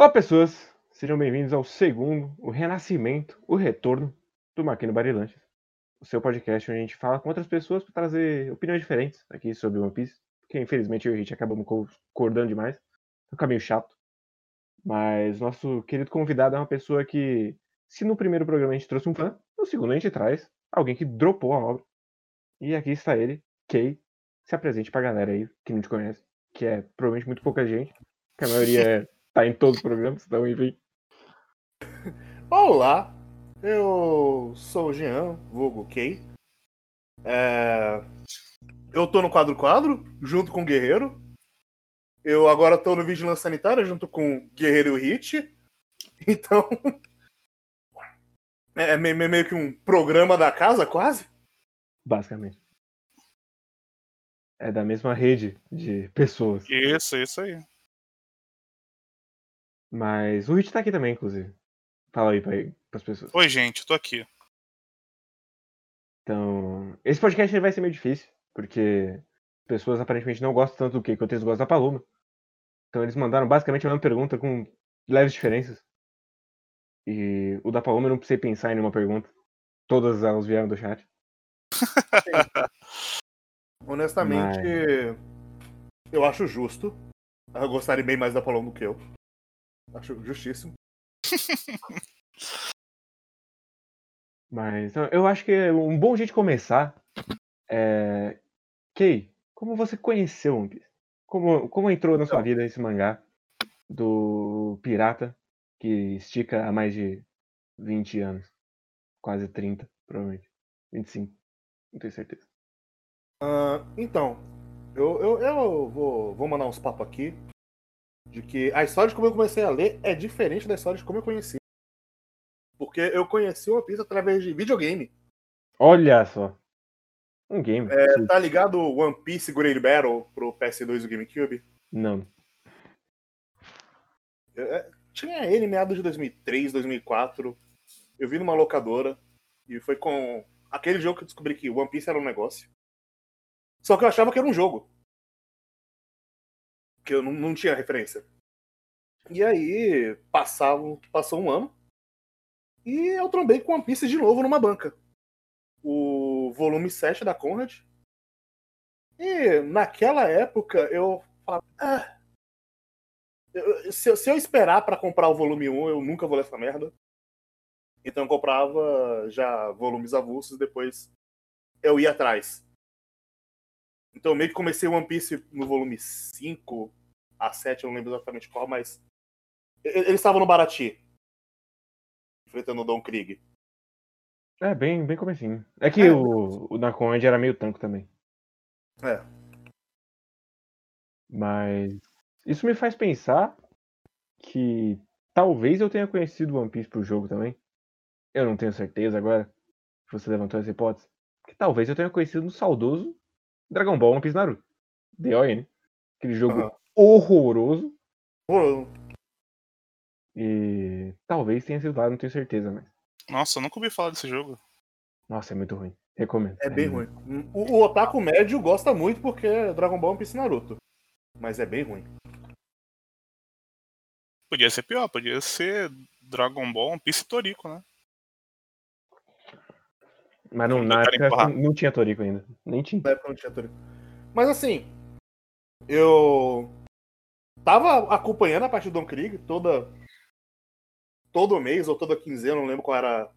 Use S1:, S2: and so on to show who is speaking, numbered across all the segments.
S1: Olá, pessoas! Sejam bem-vindos ao segundo, o renascimento, o retorno do Marquinho Barilanches, o seu podcast onde a gente fala com outras pessoas para trazer opiniões diferentes aqui sobre One Piece, porque infelizmente eu e a gente acabamos concordando demais, é um caminho chato. Mas nosso querido convidado é uma pessoa que, se no primeiro programa a gente trouxe um fã, no segundo a gente traz alguém que dropou a obra. E aqui está ele, Kay. Se apresente pra galera aí que não te conhece, que é provavelmente muito pouca gente, que a maioria é, tá em todos os programas, então enfim.
S2: Olá, eu sou o Jean, vulgo Kay. É... Eu tô no quadro quadro, junto com o Guerreiro. Eu agora tô no Vigilância Sanitária, junto com o Guerreiro e o Hit. Então. É meio que um programa da casa, quase.
S1: Basicamente. É da mesma rede de pessoas.
S3: Isso, isso aí.
S1: Mas o Hit tá aqui também, inclusive. Fala aí pra, as pessoas.
S3: Oi, gente, tô aqui.
S1: Então, esse podcast vai ser meio difícil, porque pessoas aparentemente não gostam tanto do que quanto eles gostam da Paloma. Então eles mandaram basicamente a mesma pergunta com leves diferenças. E o da Paloma eu não precisei pensar em nenhuma pergunta. Todas elas vieram do chat.
S2: Honestamente, Mas... eu acho justo. Eu gostaria bem mais da Paloma do que eu. Acho justíssimo.
S1: Mas eu acho que um bom jeito de começar é. Kei, como você conheceu One Piece? Como, como entrou na sua vida esse mangá do pirata que estica há mais de 20 anos? Quase 30, provavelmente. 25, não tenho certeza.
S2: Uh, então, eu, eu, eu vou, vou mandar uns papos aqui de que a história de como eu comecei a ler é diferente da história de como eu conheci. Porque eu conheci One Piece através de videogame.
S1: Olha só. Um game.
S2: É, tá ligado One Piece Great Battle pro PS2 do GameCube?
S1: Não.
S2: É, tinha ele meados de 2003, 2004. Eu vi numa locadora. E foi com aquele jogo que eu descobri que One Piece era um negócio. Só que eu achava que era um jogo. Que eu não, não tinha referência. E aí, passava, passou um ano. E eu trombei com One Piece de novo numa banca. O volume 7 da Conrad. E naquela época eu falava. Ah, se, se, eu esperar para comprar o volume 1, eu nunca vou ler essa merda. Então eu comprava já volumes avulsos depois eu ia atrás. Então eu meio que comecei One Piece no volume 5 a 7, eu não lembro exatamente qual, mas. Eles estavam no Barati enfrentando o Don Krieg.
S1: É, bem, bem comecinho. É que é, o, o Nakonde era meio tanco também.
S2: É.
S1: Mas isso me faz pensar que talvez eu tenha conhecido One Piece pro jogo também. Eu não tenho certeza agora. Se você levantou essa hipótese. Que talvez eu tenha conhecido no saudoso Dragon Ball One Piece Naruto. DON. Aquele jogo uhum. horroroso.
S2: Horroroso.
S1: E talvez tenha sido lá, não tenho certeza, mas.
S3: Nossa, eu nunca ouvi falar desse jogo.
S1: Nossa, é muito ruim. Recomendo.
S2: É bem ruim. O, o Otaku médio gosta muito porque é Dragon Ball Piece Naruto. Mas é bem ruim.
S3: Podia ser pior, podia ser Dragon Ball Piece Toriko, né?
S1: Mas não, na época não tinha Toriko ainda. Nem tinha.
S2: Na época não tinha Toriko. Mas assim, eu tava acompanhando a parte do Don Krieg toda todo mês ou toda quinzena, não lembro qual era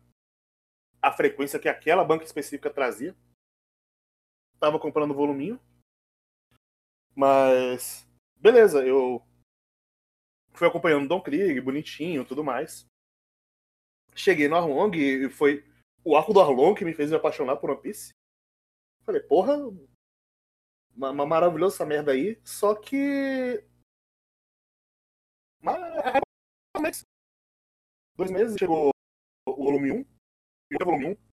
S2: a frequência que aquela banca específica trazia. Tava comprando o voluminho. Mas beleza, eu fui acompanhando Don Krieg, bonitinho, tudo mais. Cheguei no Arlong e foi o arco do Arlong que me fez me apaixonar por One Piece. Falei, porra, uma, uma maravilhosa merda aí, só que mas dois meses chegou o volume 1, o volume 1,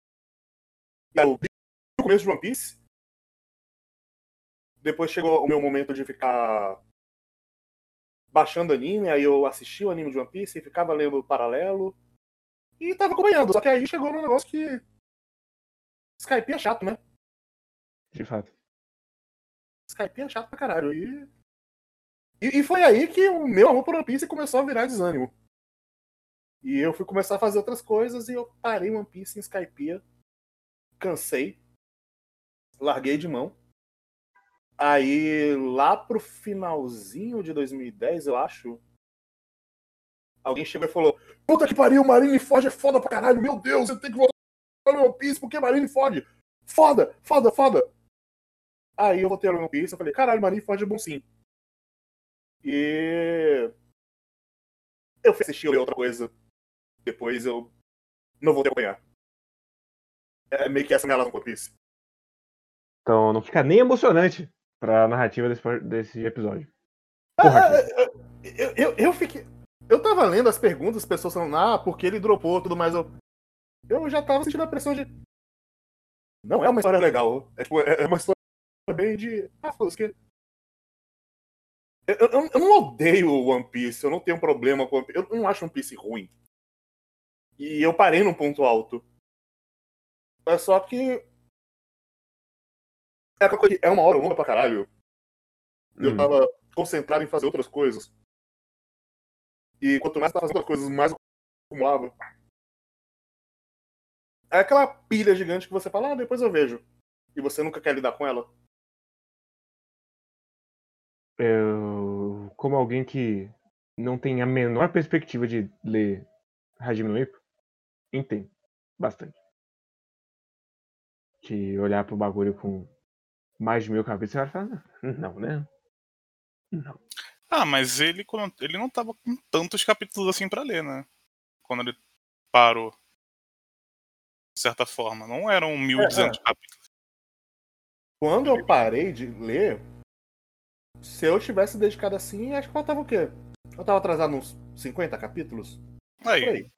S2: e aí, o começo de One Piece. Depois chegou o meu momento de ficar baixando anime, aí eu assisti o anime de One Piece e ficava lendo paralelo. E tava acompanhando, só que aí chegou num negócio que. Skype é chato, né?
S1: De fato.
S2: Skype é chato pra caralho. E E, e foi aí que o meu amor por One Piece começou a virar desânimo. E eu fui começar a fazer outras coisas e eu parei One Piece em Skypiea. Cansei. Larguei de mão. Aí, lá pro finalzinho de 2010, eu acho, alguém chegou e falou: Puta que pariu, Marineford é foda pra caralho, meu Deus, você tem que voltar no One Piece porque Marineford, foda, foda, foda. Aí eu voltei no One Piece e falei: Caralho, Marineford é bom sim. E. Eu fui assistir outra coisa. Depois eu não voltei a acompanhar. É meio que essa minha relação com One Piece.
S1: Então não fica nem emocionante pra narrativa desse, desse episódio. Porra,
S2: Ah, eu, eu, eu fiquei. Eu tava lendo as perguntas, as pessoas falando, ah, porque ele dropou tudo mais. Eu, eu já tava sentindo a pressão de. Não é uma história legal. É, tipo, é uma história bem de. Ah, que. Eu, eu, eu não odeio o One Piece, eu não tenho problema com One Piece. Eu não acho One Piece ruim. E eu parei num ponto alto. É só que. É, que é uma hora longa pra caralho. Eu
S1: Hum.
S2: tava concentrado em fazer outras coisas. E quanto mais eu tava fazendo outras coisas, mais eu acumulava. É aquela pilha gigante que você fala, ah, depois eu vejo. E você nunca quer lidar com ela.
S1: Eu, como alguém que não tem a menor perspectiva de ler Hajime no Ippo, entendo bastante. De olhar pro bagulho com mais de mil capítulos e falar, não, né? Não.
S3: Ah, mas ele, quando- ele não tava com tantos capítulos assim pra ler, né? Quando ele parou. De certa forma. Não eram 1200 capítulos.
S2: Quando eu parei de ler, se eu tivesse dedicado assim, acho que faltava o quê? Eu tava atrasado uns 50 capítulos?
S3: Aí,
S2: aí.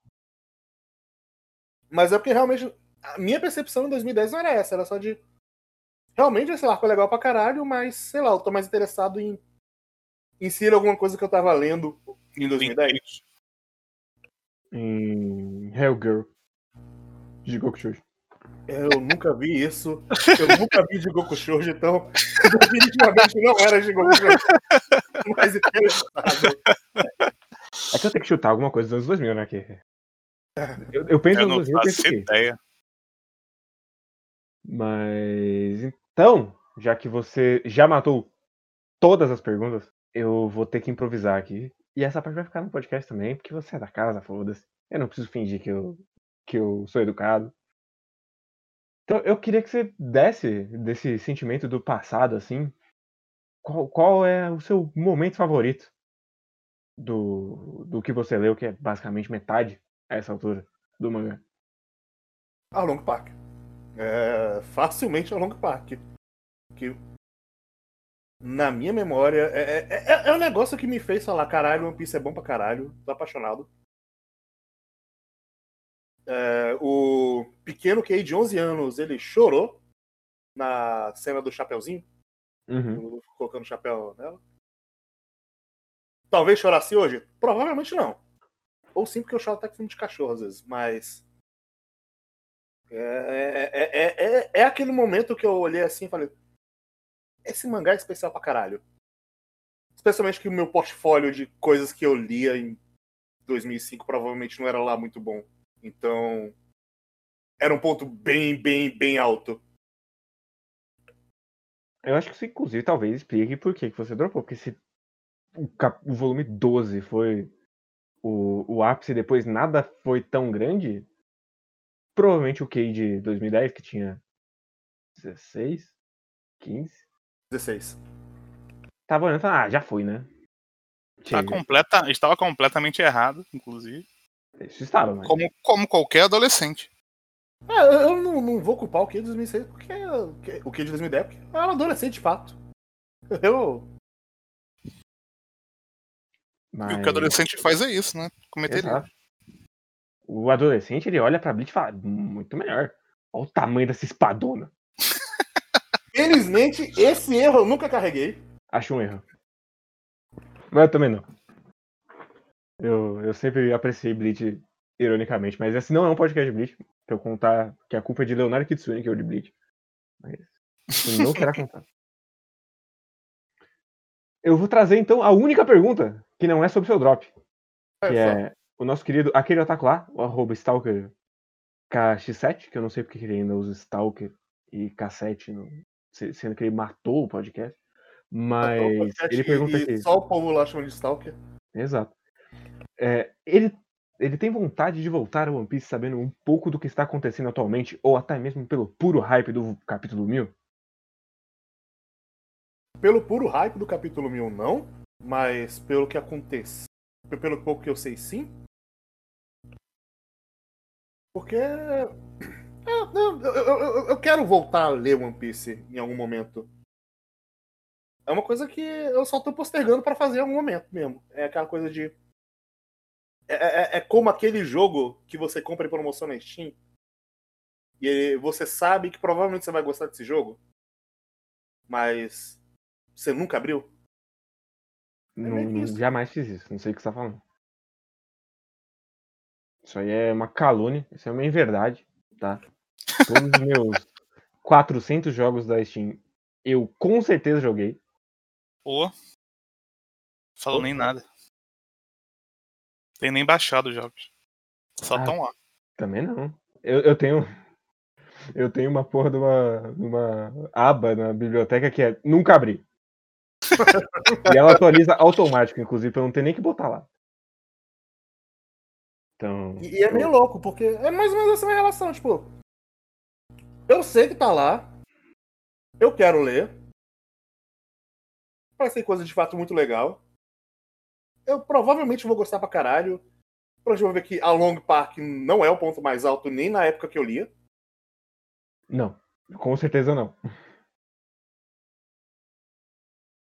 S2: Mas é porque realmente. A minha percepção em 2010 não era essa, era só de. Realmente esse arco é legal pra caralho, mas sei lá, eu tô mais interessado em inserir alguma coisa que eu tava lendo em 2010.
S1: Em Hellgirl. De Goku Shoujo.
S2: Eu nunca vi isso. Eu nunca vi de Goku Shoujo, então definitivamente não era de Goku Shoujo. Mas interessado.
S1: É que eu tenho que chutar alguma coisa dos anos 2000, né? Que... Eu, eu penso
S3: eu
S1: nos
S3: não
S1: 2000 eu
S3: faço
S1: que...
S3: ideia.
S1: Mas então, já que você já matou todas as perguntas, eu vou ter que improvisar aqui. E essa parte vai ficar no podcast também, porque você é da casa, foda-se. Eu não preciso fingir que eu, que eu sou educado. Então, eu queria que você desse desse sentimento do passado, assim. Qual, qual é o seu momento favorito do, do que você leu, que é basicamente metade a essa altura do mangá?
S2: A Long Park. É, facilmente a Long Park. Que, na minha memória, é, é, é- é um negócio que me fez falar: caralho, One Piece é bom pra caralho, tô apaixonado. É, o pequeno Kei de 11 anos, ele chorou na cena do Chapeuzinho,
S1: Uhum.
S2: colocando o chapéu nela. Talvez chorasse hoje? Provavelmente não. Ou sim, porque eu choro até com filme de cachorro às vezes, mas. É, é, é, é, é aquele momento que eu olhei assim e falei: esse mangá é especial pra caralho. Especialmente que o meu portfólio de coisas que eu lia em 2005 provavelmente não era lá muito bom. Então. Era um ponto bem, bem, bem alto.
S1: Eu acho que isso, inclusive, talvez explique por que que você dropou. Porque se o, cap- o volume 12 foi o, o ápice e depois nada foi tão grande, provavelmente o Key de 2010, que tinha 16, 15,
S2: 16.
S1: tava olhando e falando, ah, já foi, né?
S3: Tá completa, estava completamente errado, inclusive.
S1: Isso estava, mas...
S3: Como, como qualquer adolescente.
S2: Ah, eu não, não vou culpar o Kid de 2006, porque o Kid de 2010 porque eu era adolescente de fato. Eu.
S1: mas...
S3: E o que o adolescente faz é isso, né? Cometer.
S1: O adolescente, ele olha pra Bleach e fala, muito melhor. Olha o tamanho dessa espadona.
S2: Felizmente, esse erro eu nunca carreguei.
S1: Acho um erro. Mas eu também não. Eu, eu sempre apreciei Bleach ironicamente, mas esse não é um podcast de Bleach. Pra eu contar que a culpa é de Leonardo Kitsune, que é o de Bleach. Mas isso não será contado. eu vou trazer então a única pergunta que não é sobre seu drop.
S2: É,
S1: Que é o nosso querido aquele otaku lá, o arroba Stalker KX7, que eu não sei porque que ele ainda usa Stalker e K7, no- se- sendo que ele matou o podcast. Mas ele pergunta aqui.
S2: Só o povo lá chama de Stalker.
S1: Exato. É, ele, ele tem vontade de voltar ao One Piece sabendo um pouco do que está acontecendo atualmente, ou até mesmo pelo puro hype do capítulo 1000?
S2: Pelo puro hype do capítulo 1000, não. Mas pelo que acontece. Pelo pouco que eu sei, sim. Porque. é, Eu, eu- eu- eu- eu quero voltar a ler One Piece em algum momento. É uma coisa que eu só tô postergando pra fazer em algum momento mesmo. É aquela coisa de. É, é- é como aquele jogo que você compra em promoção na Steam. E você sabe que provavelmente você vai gostar desse jogo. Mas você nunca abriu?
S1: Não,
S2: que
S1: não- jamais fiz isso, não sei o que você está falando. Isso aí é uma calúnia, isso é uma inverdade, tá? Todos os meus 400 jogos da Steam eu com certeza joguei.
S3: Pô. Falou
S2: Opa.
S3: nem nada. Tem nem baixado os jogos. Só
S1: Ah.
S3: tão lá.
S1: Também não. Eu, eu tenho. Eu tenho uma porra de uma, de uma aba na biblioteca que é nunca abri. e ela atualiza automático, inclusive, pra eu não ter nem que botar lá. Então.
S2: E, e é meio louco, porque é mais ou menos essa minha relação, tipo. Eu sei que tá lá. Eu quero ler. Ser coisa de fato muito legal. Eu provavelmente vou gostar pra caralho. Provavelmente vou ver que a Long Park não é o ponto mais alto nem na época que eu lia.
S1: Não, com certeza não.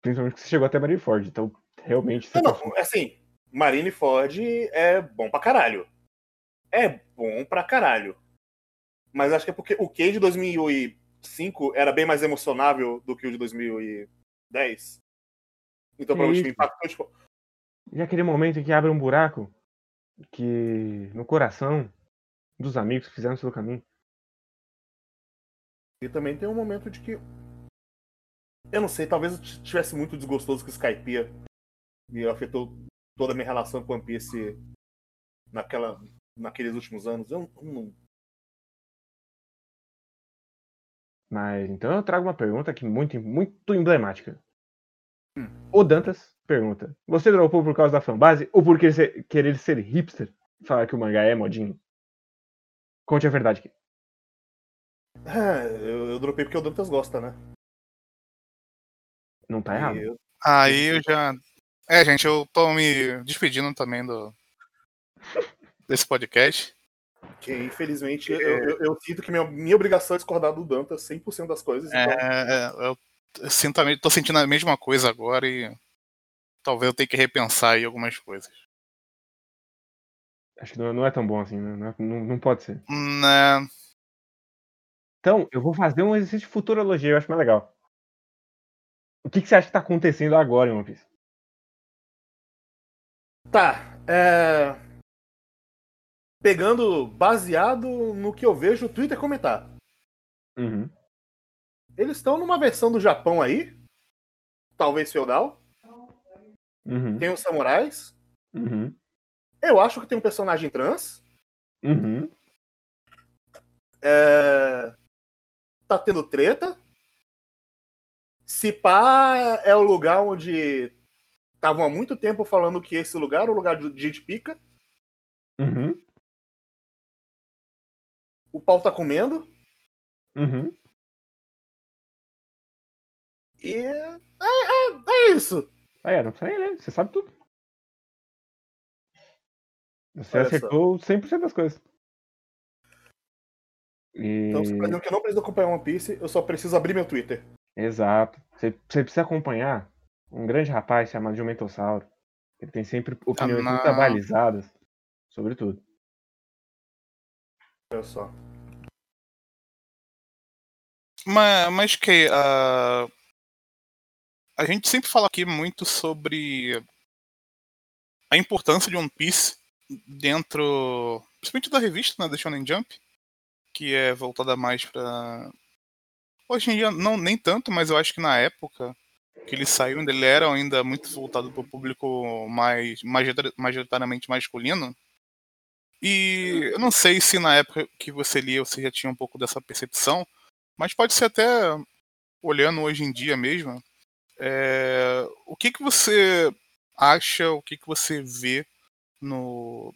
S1: Principalmente que você chegou até Marineford, então realmente
S2: Não,
S1: tá-
S2: não, assim, Marineford é bom pra caralho. É bom pra caralho. Mas acho que é porque o K de 2005 era bem mais emocionável do que o de 2010. Então
S1: Que
S2: provavelmente me
S1: isso?
S2: impactou, tipo,
S1: E aquele momento em que abre um buraco que no coração dos amigos que fizeram pelo caminho.
S2: E também tem um momento de que. Eu não sei, talvez eu tivesse muito desgostoso com Skypiea. E afetou toda a minha relação com One Piece naquela, naqueles últimos anos. Eu não.
S1: Mas então eu trago uma pergunta aqui muito, muito emblemática. O Dantas pergunta: Você dropou por causa da fanbase ou por querer ser, querer ser hipster falar que o mangá é modinho? Conte a verdade aqui.
S2: É, eu, eu dropei porque o Dantas gosta, né?
S1: Não tá errado.
S2: Eu-
S3: Aí eu já. É, gente, eu tô me despedindo também do. desse podcast.
S2: que infelizmente eu, eu- eu sinto que minha, minha obrigação é discordar do Dantas 100% das coisas.
S3: É,
S2: Então,
S3: é, eu sinto a tô sentindo a mesma coisa agora e talvez eu tenha que repensar aí algumas coisas.
S1: Acho que não, não é tão bom assim, né? não, é- não, não pode ser.
S3: Né,
S1: Então, eu vou fazer um exercício de futurologia, eu acho mais legal. O que, que você acha que tá acontecendo agora em One Piece?
S2: tá. É... Pegando, baseado no que eu vejo o Twitter comentar.
S1: Uhum.
S2: Eles estão numa versão do Japão aí. Talvez feudal.
S1: Uhum.
S2: Tem os samurais.
S1: Uhum.
S2: Eu acho que tem um personagem trans.
S1: Uhum.
S2: É... Tá tendo treta. Se pá é o lugar onde estavam há muito tempo falando que esse lugar é o lugar de gente pica.
S1: Uhum.
S2: O pau tá comendo.
S1: Uhum.
S2: E é, é, é isso.
S1: Ah, é, não precisa nem ler, você sabe tudo. Você
S2: Olha só.
S1: acertou 100% das coisas. E...
S2: Então, exemplo, que eu não preciso acompanhar One Piece, eu só preciso abrir meu Twitter.
S1: Exato. Você, você precisa acompanhar um grande rapaz chamado Jumentossauro. Ele tem sempre opiniões
S3: não.
S1: muito abalizadas sobre tudo.
S2: Olha só.
S3: Mas, mas que a a gente sempre fala aqui muito sobre a importância de One Piece dentro, principalmente da revista, né, da Shonen Jump, que é voltada mais pra hoje em dia não nem tanto, mas eu acho que na época que ele saiu, ele era ainda muito voltado para o público mais majoritariamente masculino. E eu não sei se na época que você lia você já tinha um pouco dessa percepção, mas pode ser até olhando hoje em dia mesmo. É, o que, que você acha, o que, que você vê no,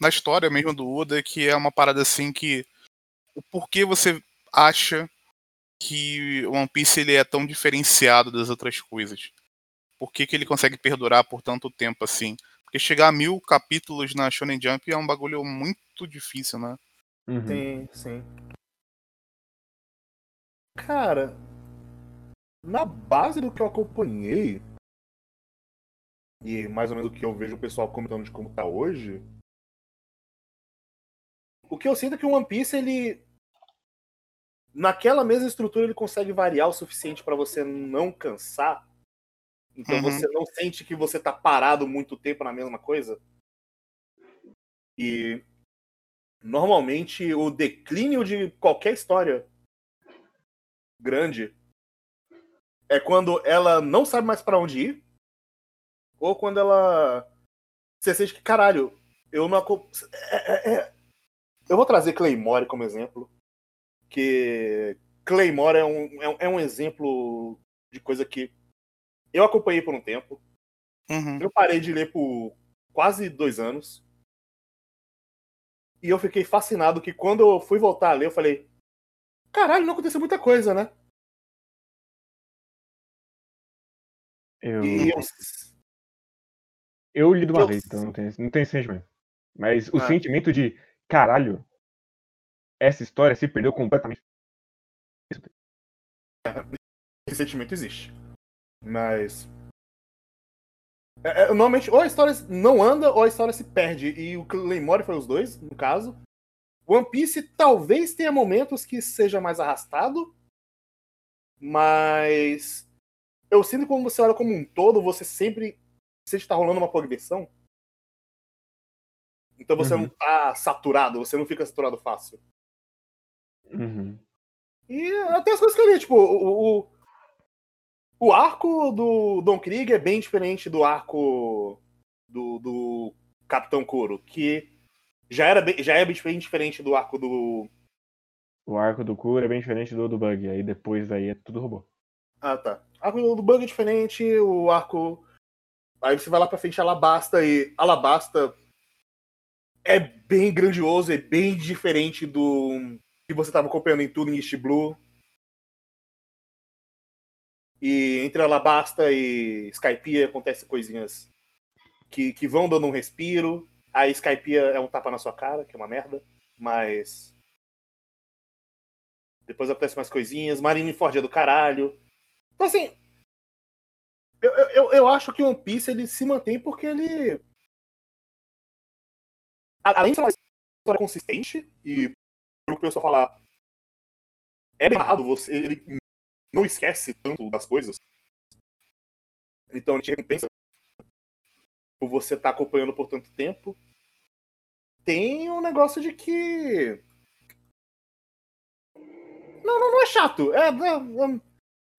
S3: na história mesmo do Oda, que é uma parada assim que. O porquê você acha que One Piece ele é tão diferenciado das outras coisas? Por que, que ele consegue perdurar por tanto tempo assim? Porque chegar a mil capítulos na Shonen Jump é um bagulho muito difícil, né?
S2: Uhum. Sim, sim. Cara, na base do que eu acompanhei, e mais ou menos do que eu vejo o pessoal comentando de como tá hoje, o que eu sinto é que o One Piece, ele. Naquela mesma estrutura, ele consegue variar o suficiente para você não cansar então uhum. você não sente que você tá parado muito tempo na mesma coisa. E normalmente o declínio de qualquer história grande é quando ela não sabe mais para onde ir ou quando ela você sente que caralho, eu não é, é, é... eu vou trazer Claymore como exemplo, que Claymore é um, é um exemplo de coisa que eu acompanhei por um tempo. Uhum. Eu parei de ler por quase dois anos. E eu fiquei fascinado que quando eu fui voltar a ler, eu falei: caralho, não aconteceu muita coisa, né?
S1: Eu. Eu, eu li de uma eu... vez, então não tem, não tem sentimento. Mas o ah. sentimento de caralho, essa história se perdeu completamente.
S2: Esse sentimento existe. Mas. É, é, normalmente, ou a história não anda, ou a história se perde. E o Claymore foi os dois, no caso. One Piece talvez tenha momentos que seja mais arrastado. Mas. Eu sinto que quando você olha como um todo, você sempre sente que tá rolando uma progressão. Então você uhum. não tá saturado, você não fica saturado fácil.
S1: Uhum.
S2: E até as coisas que eu li, tipo, o, o, o arco do Don Krieg é bem diferente do arco do, do Capitão Kuro, que já, era bem, já é bem diferente do arco do.
S1: O arco do Kuro é bem diferente do do Bug, aí depois daí é tudo robô.
S2: Ah, tá. Arco do Bug é diferente, o arco. Aí você vai lá pra frente Alabasta e Alabasta é bem grandioso, é bem diferente do que você tava acompanhando em tudo em East Blue. E entre Alabasta e Skypiea acontecem coisinhas que, que vão dando um respiro. A Skypiea é um tapa na sua cara, que é uma merda. Mas. Depois acontecem mais coisinhas. Marineford é do caralho. Então, assim. Eu, eu, eu acho que o One Piece ele se mantém porque ele. Além de ser uma história consistente, e o pessoal falar, é errado você. Ele não esquece tanto das coisas. Então a gente recompensa por você estar tá acompanhando por tanto tempo. Tem um negócio de que. Não, não, não é chato. É, é, é...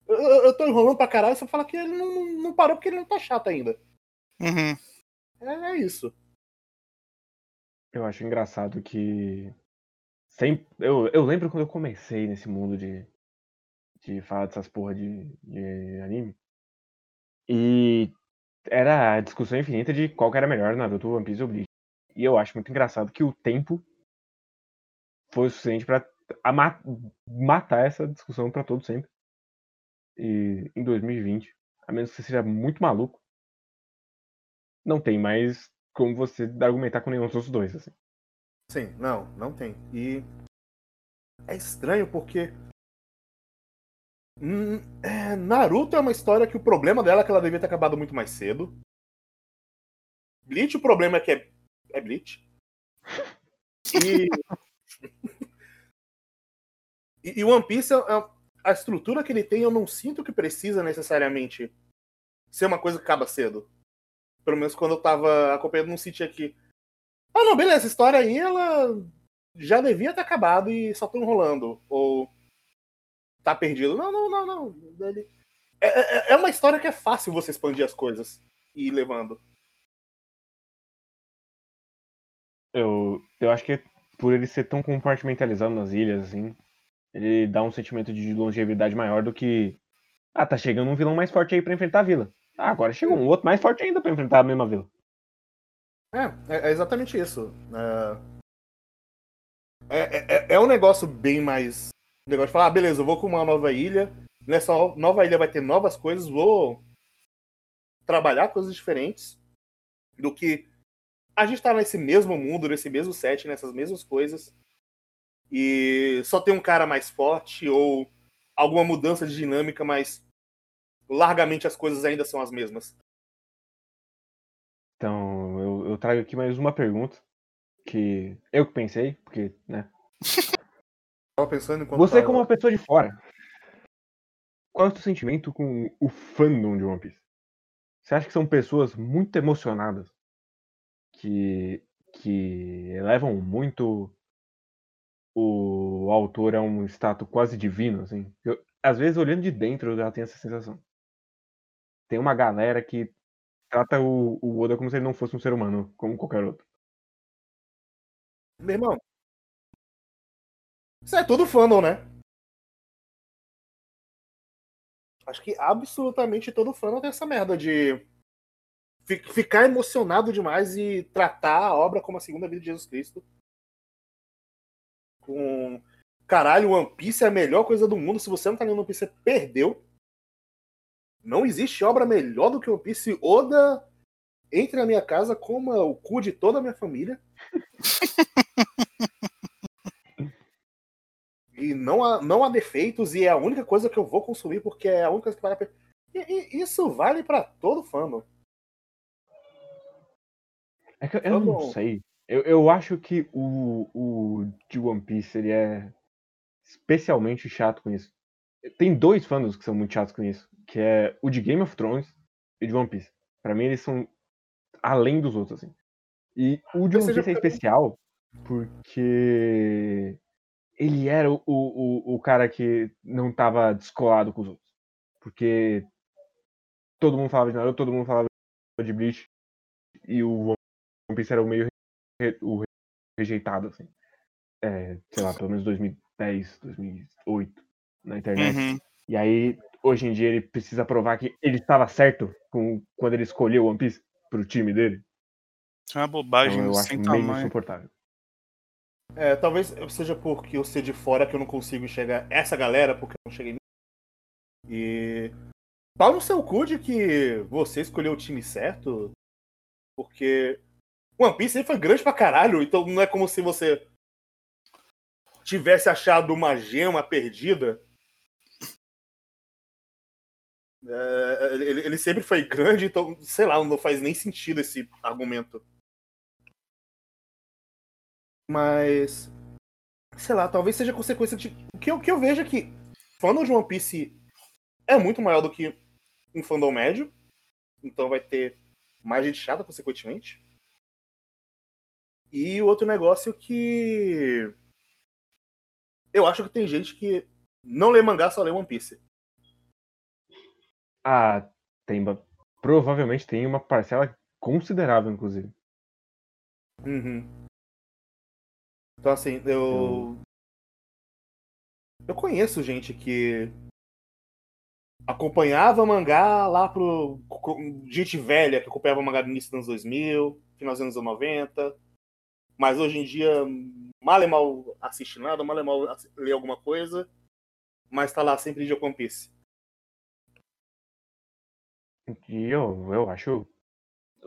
S2: Eu, eu tô enrolando pra caralho, você fala que ele não, não parou porque ele não tá chato ainda.
S3: Uhum.
S2: É, é isso.
S1: Eu acho engraçado que. Sempre, eu, eu lembro quando eu comecei nesse mundo de, de falar dessas porra de, de anime. E era a discussão infinita de qual que era melhor, Naruto, One Piece ou Bleach. E eu acho muito engraçado que o tempo foi o suficiente para ma matar essa discussão para todo sempre. E em 2020, a menos que você seja muito maluco, não tem mais como você argumentar com nenhum dos dois, assim.
S2: Sim, não, não tem. E é estranho porque é, Naruto é uma história que o problema dela é que ela devia ter acabado muito mais cedo. Bleach, o problema é que é, é Bleach. E... e, One Piece, é, é, a estrutura que ele tem, eu não sinto que precisa necessariamente ser uma coisa que acaba cedo. Pelo menos quando eu tava acompanhando um sítio aqui. Ah, não, beleza, essa história aí, ela já devia ter acabado e só tô enrolando. Ou tá perdido. Não, não, não, não. Ele... É, é, é uma história que é fácil você expandir as coisas e ir levando.
S1: Eu, eu acho que por ele ser tão compartimentalizado nas ilhas, assim, ele dá um sentimento de longevidade maior do que. Ah, tá chegando um vilão mais forte aí pra enfrentar a vila. Ah, agora chegou um outro mais forte ainda pra enfrentar a mesma vila.
S2: É, é, é exatamente isso. É, é, é, é um negócio bem mais. Um negócio de falar, ah, beleza, eu vou com uma nova ilha. Nessa nova ilha vai ter novas coisas, vou trabalhar coisas diferentes do que a gente tá nesse mesmo mundo, nesse mesmo set, nessas mesmas coisas. E só tem um cara mais forte ou alguma mudança de dinâmica, mas largamente as coisas ainda são as mesmas.
S1: Então, eu, eu trago aqui mais uma pergunta que eu que pensei, porque, né?
S2: Tava pensando enquanto
S1: Você,
S2: tava...
S1: como uma pessoa de fora, qual é o seu sentimento com o fandom de One Piece? Você acha que são pessoas muito emocionadas que, que elevam muito o autor a um status quase divino, assim. Eu, às vezes, olhando de dentro, eu já tenho essa sensação. Tem uma galera que trata o, o Oda como se ele não fosse um ser humano, como qualquer outro.
S2: Meu irmão, isso é tudo fandom, né? Acho que absolutamente todo fandom tem essa merda de ficar emocionado demais e tratar a obra como a segunda vida de Jesus Cristo. Com. Caralho, One Piece é a melhor coisa do mundo. Se você não tá lendo One Piece, você perdeu. Não existe obra melhor do que One Piece. Oda entre na minha casa, coma o cu de toda a minha família. e não há, não há defeitos, e é a única coisa que eu vou consumir, porque é a única coisa que vale a pena. E, e isso vale para todo fandom.
S1: É que eu, eu não sei. Eu, eu acho que o, o de One Piece ele é especialmente chato com isso. Tem dois fãs que são muito chatos com isso, que é o de Game of Thrones e de One Piece. Para mim eles são além dos outros assim. E o de One Piece é especial porque ele era o, o, o cara que não tava descolado com os outros. Porque todo mundo falava de Naruto, todo mundo falava de Bleach e o One Piece era o meio o rejeitado, assim. É, sei lá, pelo menos 2010, 2008, na internet. Uhum. E aí, hoje em dia, ele precisa provar que ele estava certo com, quando ele escolheu o One Piece pro time dele.
S3: É uma bobagem
S1: então, eu acho meio tamanho. insuportável.
S2: É, talvez seja porque eu ser de fora que eu não consigo enxergar essa galera, porque eu não cheguei. E. Pau no seu cu de que você escolheu o time certo, porque One Piece foi grande pra caralho, então não é como se você tivesse achado uma gema perdida. É, ele, ele, sempre foi grande, então, sei lá, não faz nem sentido esse argumento. Mas, sei lá, talvez seja consequência de. O que eu, que eu vejo é que fandom de One Piece é muito maior do que um fandom médio, então vai ter mais gente chata, consequentemente. E o outro negócio que. Eu acho que tem gente que não lê mangá, só lê One Piece.
S1: Ah, tem. Provavelmente tem uma parcela considerável, inclusive.
S2: Uhum. Então, assim, eu. Eu conheço gente que acompanhava mangá lá pro. Gente velha que acompanhava mangá no início dos anos 2000, final dos anos 90, mas hoje em dia, mal e mal assiste nada, mal e mal lê alguma coisa, mas tá lá sempre de One Piece.
S1: E eu, eu acho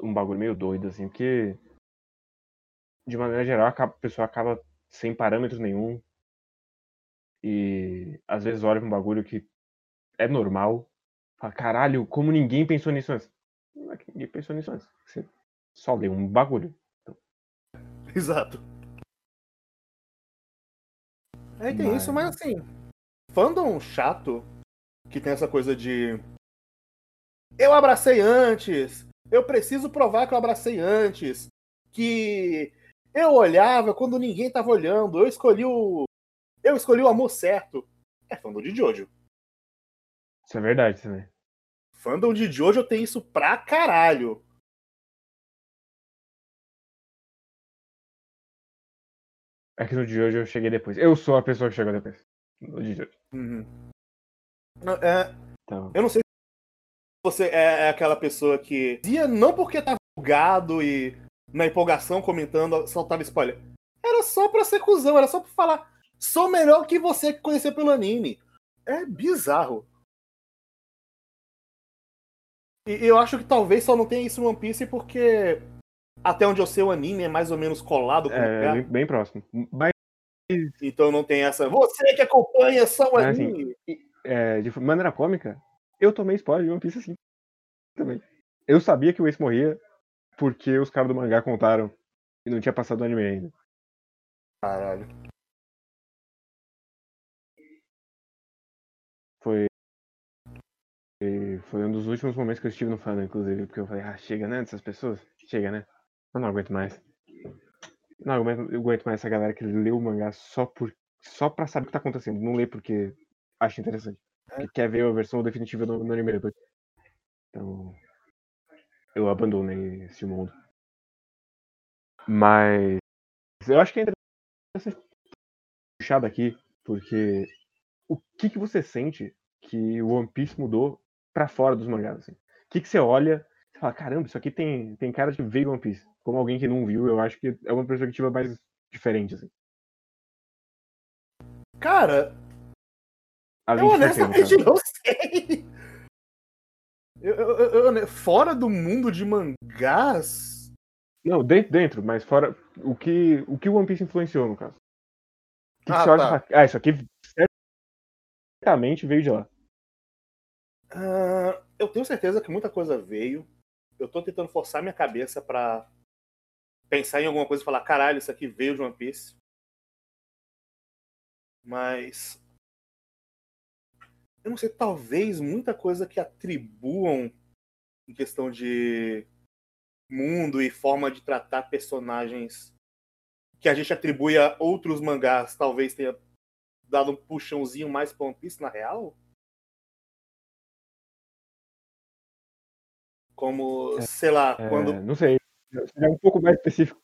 S1: um bagulho meio doido, assim, porque de maneira geral a pessoa acaba sem parâmetros nenhum e às vezes olha pra um bagulho que é normal, fala, caralho, como ninguém pensou nisso antes? Não é que ninguém pensou nisso antes. Você só lê um bagulho.
S2: Exato. Aí tem mas... isso, mas assim, fandom chato que tem essa coisa de eu abracei antes, eu preciso provar que eu abracei antes, que eu olhava quando ninguém tava olhando, eu escolhi o eu escolhi o amor certo. É fandom de Jojo.
S1: Isso é verdade também.
S2: fandom de Jojo tem isso pra caralho.
S1: É que no de Jojo eu cheguei depois. Eu sou a pessoa que chegou depois. No de Jojo.
S2: Uhum. Não, é,
S1: Então,
S2: eu não sei se você é, é aquela pessoa que dizia não porque tava bugado e na empolgação comentando, soltava spoiler. Era só pra ser cuzão, era só pra falar. Sou melhor que você que conhecer pelo anime. É bizarro. E eu acho que talvez só não tenha isso no One Piece porque até onde eu sei o anime é mais ou menos colado com o
S1: é,
S2: mangá.
S1: bem, bem próximo. Mas,
S2: Então não tem essa. Você que acompanha só o
S1: assim,
S2: anime.
S1: é, de maneira cômica, eu tomei spoiler de One Piece assim. Também. Eu sabia que o Ace morria porque os caras do mangá contaram e não tinha passado o anime ainda.
S2: Caralho.
S1: Foi. Foi um dos últimos momentos que eu estive no fandom, inclusive, porque eu falei, ah, chega, né, dessas pessoas? Chega, né? Eu não aguento mais. Não aguento, eu aguento mais essa galera que lê o mangá só, por, só pra saber o que tá acontecendo. Não lê porque acha interessante. Que quer ver a versão definitiva no, no anime depois. Então. Eu abandonei esse mundo. Mas. Eu acho que é interessante puxar daqui, porque. O que, que você sente que o One Piece mudou pra fora dos mangás? Assim? O que, que você olha e fala, caramba, isso aqui tem, tem cara de veio One Piece. Como alguém que não viu, eu acho que é uma perspectiva mais diferente, assim.
S2: Cara, eu
S1: 20%, no caso.
S2: honestamente não sei. Eu- eu- eu- eu- fora do mundo de mangás.
S1: Não, dentro, dentro, mas fora. O que o que One Piece influenciou, no caso? Que, que
S2: Ah,
S1: você olha e
S2: tá.
S1: ah, isso aqui certamente veio de lá.
S2: ah, eu tenho certeza que muita coisa veio. Eu tô tentando forçar minha cabeça pra pensar em alguma coisa e falar, caralho, isso aqui veio de One Piece. Mas. Eu não sei, talvez muita coisa que atribuam em questão de mundo e forma de tratar personagens que a gente atribui a outros mangás, talvez tenha dado um puxãozinho mais pra One Piece na real? Como, sei lá,
S1: É,
S2: quando.
S1: Não sei. Seria um pouco mais específico.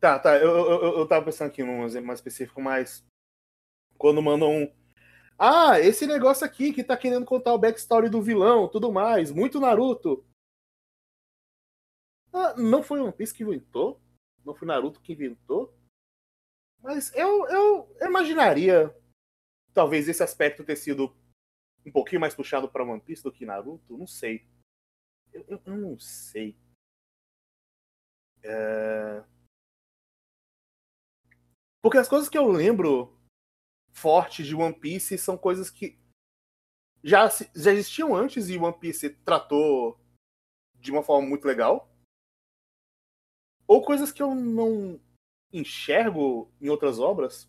S2: Tá, tá, eu, eu, eu- tava pensando aqui num exemplo mais específico, mas. Quando mandam um. Ah, esse negócio aqui que tá querendo contar o backstory do vilão, tudo mais, muito Naruto. Ah, não foi One Piece que inventou? Não foi Naruto que inventou? Mas eu, eu imaginaria talvez esse aspecto ter sido um pouquinho mais puxado pra One Piece do que Naruto, não sei. Eu, eu- não sei. É... Porque as coisas que eu lembro forte de One Piece são coisas que já, já existiam antes e One Piece tratou de uma forma muito legal. Ou coisas que eu não enxergo em outras obras,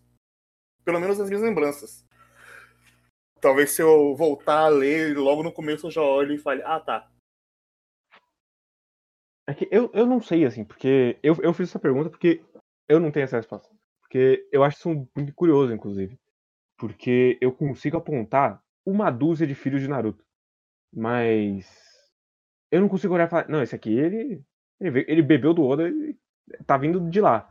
S2: pelo menos nas minhas lembranças. Talvez se eu voltar a ler logo no começo eu já olho e fale, ah tá.
S1: É que eu, eu não sei, assim, porque eu, eu fiz essa pergunta porque eu não tenho essa resposta. Porque eu acho isso muito curioso, inclusive. Porque eu consigo apontar uma dúzia de filhos de Naruto. Mas eu não consigo olhar e falar, não, esse aqui ele, ele, ele bebeu do Oda e tá vindo de lá.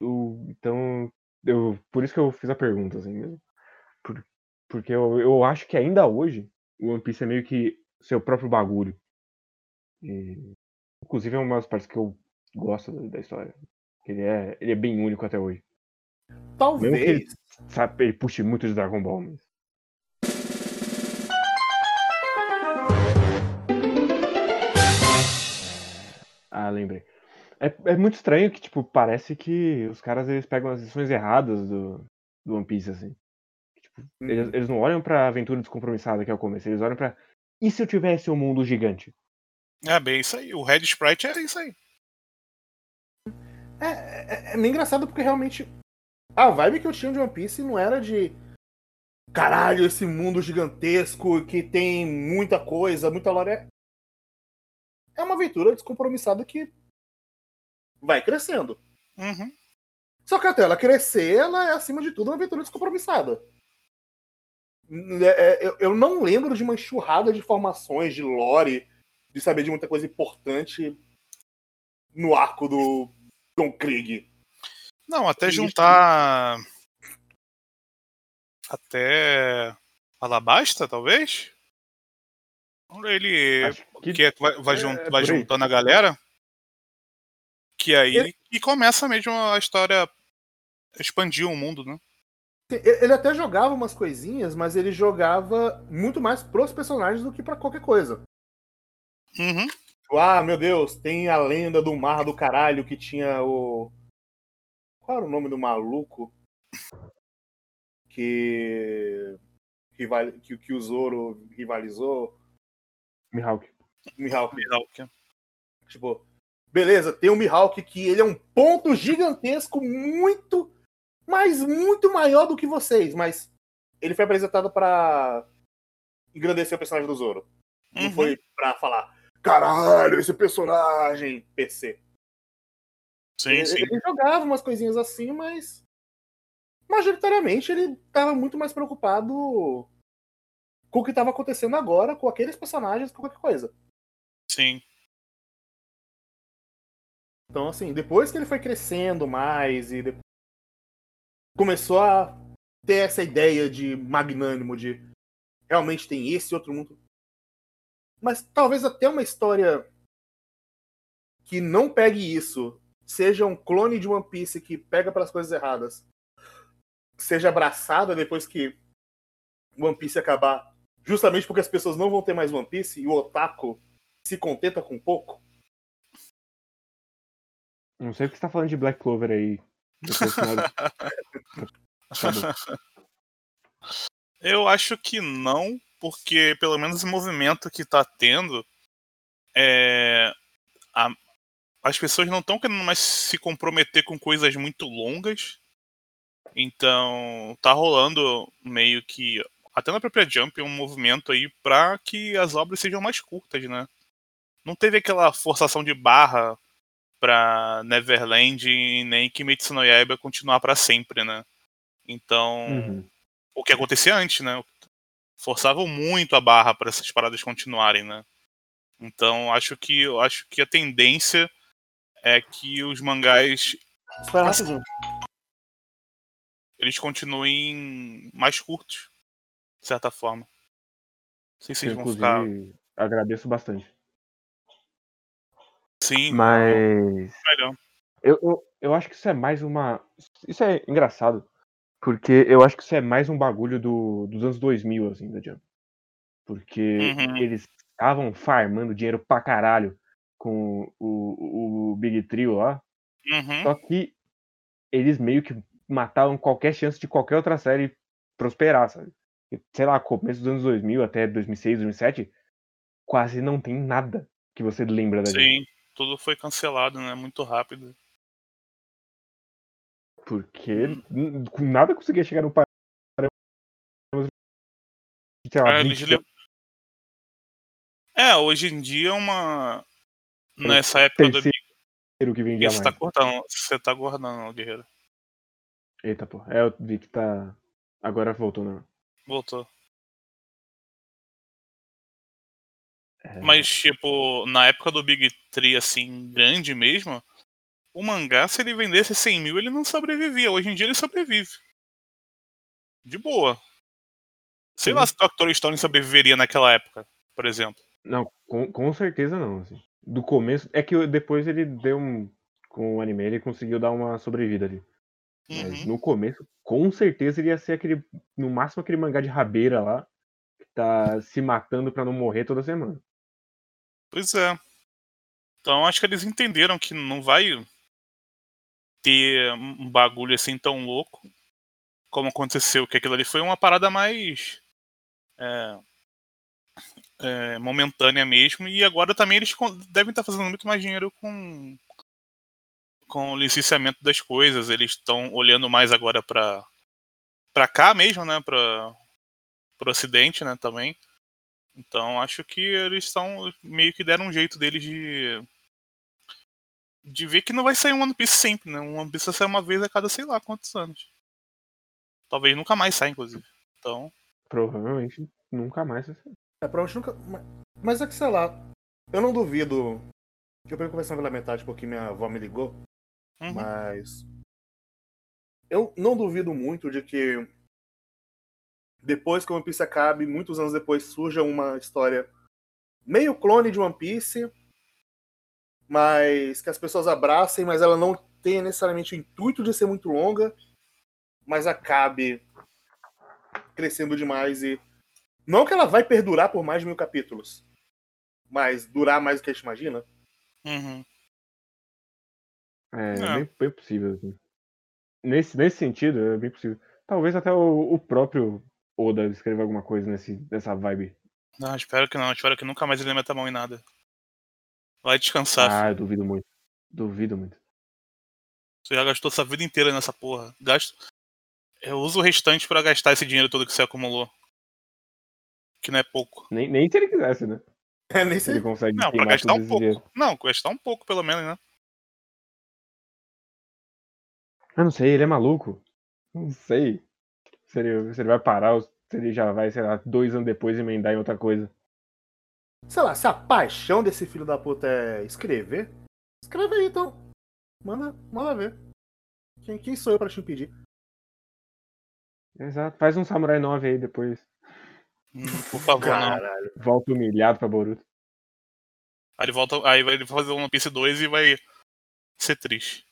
S1: O- então, eu, por isso que eu fiz a pergunta, assim mesmo. Por- porque eu, eu acho que ainda hoje o One Piece é meio que seu próprio bagulho. E, inclusive é uma das partes que eu gosto da, da história. Ele é, ele é bem único até hoje.
S2: Talvez.
S1: Sabe, ele puxa muito de Dragon Ball, mas. Ah, lembrei. É, é muito estranho que, tipo, parece que os caras eles pegam as lições erradas do, do One Piece, assim. Tipo, eles,
S2: Uhum.
S1: eles não olham pra aventura descompromissada que é o começo, eles olham pra. E se eu tivesse um mundo gigante?
S3: É bem isso aí. O Red Sprite era isso aí.
S2: É, é, é meio engraçado porque realmente a vibe que eu tinha de One Piece não era de caralho, esse mundo gigantesco que tem muita coisa, muita lore. É- É uma aventura descompromissada que vai crescendo.
S3: Uhum.
S2: Só que até ela crescer, ela é acima de tudo uma aventura descompromissada. É, é, eu não lembro de uma enxurrada de informações, de lore, de saber de muita coisa importante no arco do John Krieg.
S3: Não, até juntar. Até. Alabasta, talvez? Ele que... que vai, vai, é, vai juntando a galera. Que aí ele... e começa mesmo a história expandir o mundo, né?
S2: Ele até jogava umas coisinhas, mas ele jogava muito mais pros personagens do que para qualquer coisa.
S3: Uhum.
S2: Ah, meu Deus, tem a lenda do mar do caralho que tinha o. Qual era o nome do maluco? Que. Que, que o Zoro rivalizou.
S1: Mihawk.
S2: Mihawk.
S3: Mihawk.
S2: Tipo, beleza, tem o Mihawk que ele é um ponto gigantesco, muito mas muito maior do que vocês. Mas ele foi apresentado para engrandecer o personagem do Zoro. Não uhum. foi pra falar, caralho, esse personagem PC.
S3: Sim,
S2: ele,
S3: sim.
S2: ele jogava umas coisinhas assim, mas majoritariamente ele estava muito mais preocupado com o que estava acontecendo agora, com aqueles personagens, com qualquer coisa.
S3: Sim.
S2: Então, assim, depois que ele foi crescendo mais e depois começou a ter essa ideia de magnânimo, de realmente tem esse outro mundo. Mas talvez até uma história que não pegue isso, seja um clone de One Piece que pega pelas coisas erradas, seja abraçada depois que One Piece acabar, justamente porque as pessoas não vão ter mais One Piece e o otaku se contenta com pouco.
S1: Não sei porque você tá falando de Black Clover aí.
S3: Eu acho que não, porque pelo menos o movimento que tá tendo é. A, as pessoas não estão querendo mais se comprometer com coisas muito longas. Então tá rolando meio que. Até na própria Jump um movimento aí para que as obras sejam mais curtas, né? Não teve aquela forçação de barra para Neverland e nem Kimetsu no Yaiba continuar para sempre, né? Então, uhum. o que acontecia antes, né? Forçavam muito a barra para essas paradas continuarem, né? Então, acho que eu acho que a tendência é que os mangás
S2: Espera
S3: eles continuem mais curtos, de certa forma. Não sei se
S1: vocês vão ficar... agradeço bastante.
S3: Sim.
S1: Mas. Eu, eu, eu acho que isso é mais uma. Isso é engraçado. Porque eu acho que isso é mais um bagulho do, dos anos 2000, assim, da Jump. Porque uhum. eles estavam farmando dinheiro pra caralho com o, o Big Trio lá.
S3: Uhum.
S1: Só que eles meio que matavam qualquer chance de qualquer outra série prosperar, sabe? Sei lá, começo dos anos 2000 até 2006, 2007, quase não tem nada que você lembra da
S3: Sim. Jump tudo foi cancelado, né? Muito rápido.
S1: Porque hum. nada conseguia chegar no parâmetro.
S3: É, hoje em dia é uma. Nessa época do
S1: que vendia
S3: você tá cortando, você tá guardando, Guerreiro.
S1: Eita, pô. É, eu vi que tá. Agora voltou, né?
S3: Voltou. É. Mas, tipo, na época do Big Tree, assim, grande mesmo, o mangá, se ele vendesse 100 mil, ele não sobrevivia. Hoje em dia ele sobrevive. De boa. Sei Sim. lá se Doctor Stone sobreviveria naquela época, por exemplo.
S1: Não, com, com certeza não. Assim. Do começo. É que depois ele deu um. Com o anime, ele conseguiu dar uma sobrevida ali. Mas uhum. no começo, com certeza ele ia ser aquele. No máximo aquele mangá de rabeira lá. Que tá se matando pra não morrer toda semana.
S3: Pois é. Então acho que eles entenderam que não vai ter um bagulho assim tão louco como aconteceu, que aquilo ali foi uma parada mais é, é, momentânea mesmo, e agora também eles devem estar fazendo muito mais dinheiro com, com o licenciamento das coisas, eles estão olhando mais agora para para cá mesmo, né, para o ocidente, né, também. Então acho que eles estão meio que deram um jeito deles de de ver que não vai sair um One Piece sempre, né? Um One Piece vai sair uma vez a cada sei lá quantos anos. Talvez nunca mais saia, inclusive. Então.
S1: Provavelmente nunca mais vai ser.
S2: É, provavelmente nunca. mas- Mas é que, sei lá, eu não duvido. Eu peguei conversando pela metade porque minha avó me ligou,
S3: Uhum.
S2: mas. Eu não duvido muito de que depois que o One Piece acabe, muitos anos depois, surja uma história meio clone de One Piece, mas que as pessoas abracem, mas ela não tenha necessariamente o intuito de ser muito longa, mas acabe crescendo demais e. Não que ela vai perdurar por mais de mil capítulos, mas durar mais do que a gente imagina.
S3: Uhum.
S1: É
S3: Não.
S1: bem, bem possível. assim. Nesse, nesse sentido, é bem possível. Talvez até o, o próprio Oda escreva alguma coisa nesse, nessa vibe.
S3: Não, espero que não. Espero que nunca mais ele meta a mão em nada. Vai descansar.
S1: Ah, eu duvido muito. Duvido muito.
S3: Você já gastou sua vida inteira nessa porra. Gasto. Eu uso o restante pra gastar esse dinheiro todo que você acumulou. Que não é pouco.
S1: Nem, nem se ele quisesse, né?
S2: É, nem
S1: Se ele consegue
S3: Não, pra gastar um pouco.
S1: dinheiro.
S3: Não, gastar um pouco pelo menos, né?
S1: Eu não sei, ele é maluco. Não sei. Se ele, se ele vai parar ou se ele já vai, sei lá, dois anos depois emendar em outra coisa.
S2: Sei lá, se a paixão desse filho da puta é escrever, escreve aí então. Manda, manda ver. Quem, quem sou eu pra te impedir?
S1: Exato. Faz um Samurai 9 aí depois.
S3: Hum, Por favor, não.
S2: Caralho.
S1: Volta humilhado pra Boruto.
S3: Aí ele volta. Aí vai fazer um One Piece 2 e vai ser triste.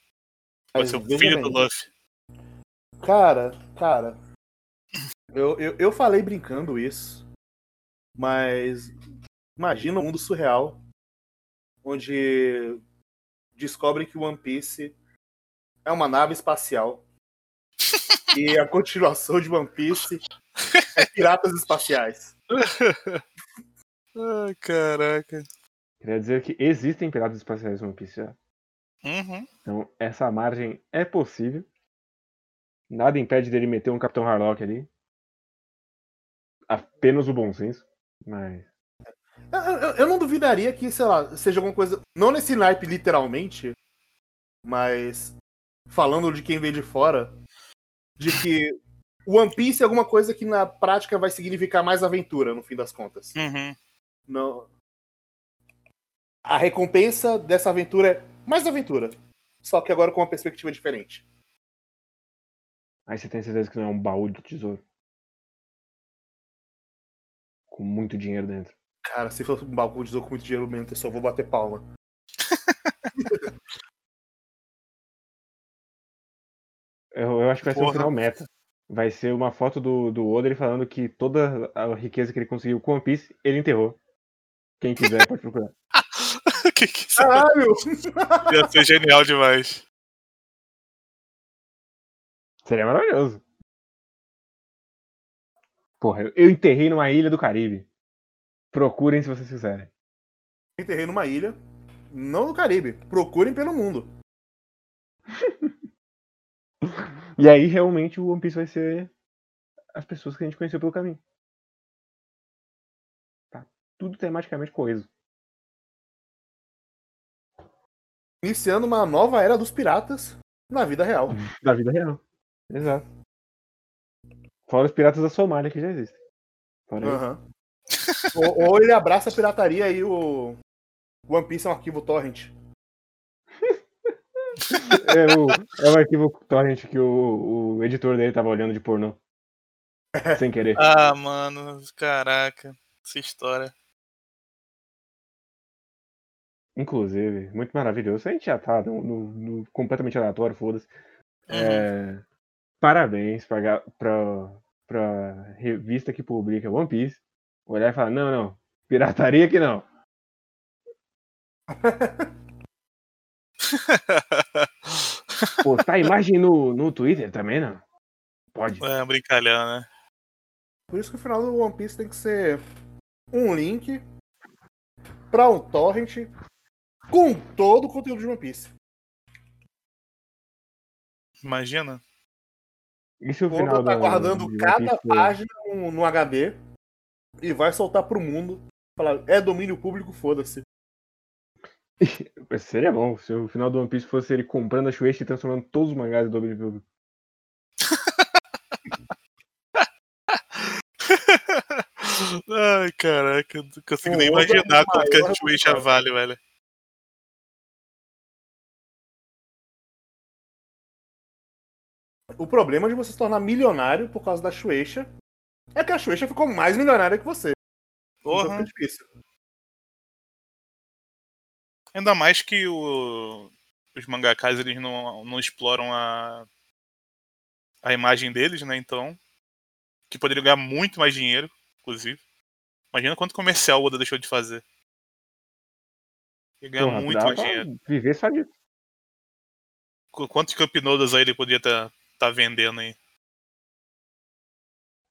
S3: Vai
S2: Mas
S3: ser o filho
S2: bem,
S3: do Luffy.
S2: Cara, cara. Eu, eu, eu falei brincando isso, mas imagina um mundo surreal onde descobrem que o One Piece é uma nave espacial e a continuação de One Piece é piratas espaciais.
S3: Ai, caraca.
S1: Queria dizer que existem piratas espaciais no One Piece já.
S3: Uhum.
S1: Então, essa margem é possível. Nada impede dele meter um Capitão Harlock ali. Apenas o bom senso. Mas.
S2: Eu, eu- eu não duvidaria que, sei lá, seja alguma coisa. Não nesse naipe literalmente, mas falando de quem vem de fora, de que o One Piece é alguma coisa que na prática vai significar mais aventura, no fim das contas.
S3: Uhum.
S2: Não... A recompensa dessa aventura é mais aventura. Só que agora com uma perspectiva diferente.
S1: Aí você tem certeza que não é um baú do tesouro. Com muito dinheiro dentro.
S2: Cara, se fosse um bagulho de com muito dinheiro mesmo, eu só vou bater palma.
S1: Eu, eu acho que vai ser o
S3: Porra.
S1: final meta. Vai ser uma foto do, do Oda ele falando que toda a riqueza que ele conseguiu com One Piece, ele enterrou. Quem quiser pode procurar.
S3: que que isso
S2: Caralho!
S3: ia ser genial demais.
S1: Seria maravilhoso. Porra, eu enterrei numa ilha do Caribe. Procurem se vocês quiserem.
S2: Enterrei numa ilha, não no Caribe. Procurem pelo mundo.
S1: E aí realmente o One Piece vai ser as pessoas que a gente conheceu pelo caminho. Tá tudo tematicamente coeso.
S2: Iniciando uma nova era dos piratas na vida real.
S1: Da vida real. Exato. Fora os piratas da Somália que já existem. Fora isso.
S2: Ou, ou ele abraça a pirataria e o One Piece é um arquivo torrent.
S1: É o, é o arquivo torrent que o, o editor dele tava olhando de pornô. Sem querer.
S3: Ah, mano, caraca. Essa história.
S1: Inclusive, muito maravilhoso. A gente já tá no, no- no completamente aleatório, foda-se. É, parabéns pra, pra, pra revista que publica One Piece. Olhar e falar, não, não, pirataria que não. Postar imagem no, no Twitter também não. Pode.
S3: é, brincalhão, né?
S2: Por isso que o final do One Piece tem que ser um link pra um torrent com todo o conteúdo de One Piece.
S3: Imagina.
S1: E se o final
S2: tá
S1: do-
S2: guardando cada página no, no HD e vai soltar pro mundo. Falar, é domínio público, foda-se.
S1: Seria bom se o final do One Piece fosse ele comprando a Shueisha e transformando todos os mangás do domínio público.
S3: Ai, caraca, eu não consigo
S2: O
S3: nem
S2: é
S3: imaginar quanto que a Shueisha vale, velho.
S2: O problema de você se tornar milionário por causa da Shueisha é que a Shueisha ficou mais milionária que você. Então
S3: Porra.
S2: fica difícil.
S3: Ainda mais que o- os mangakas eles não, não exploram a, a imagem deles, né? Então. Que poderiam ganhar muito mais dinheiro, inclusive. Imagina quanto comercial o Oda deixou de fazer. Ia ganhar
S1: Porra,
S3: muito mais dinheiro.
S1: Viver só disso.
S3: Qu- Quantos Campinodas aí ele podia estar tá vendendo aí?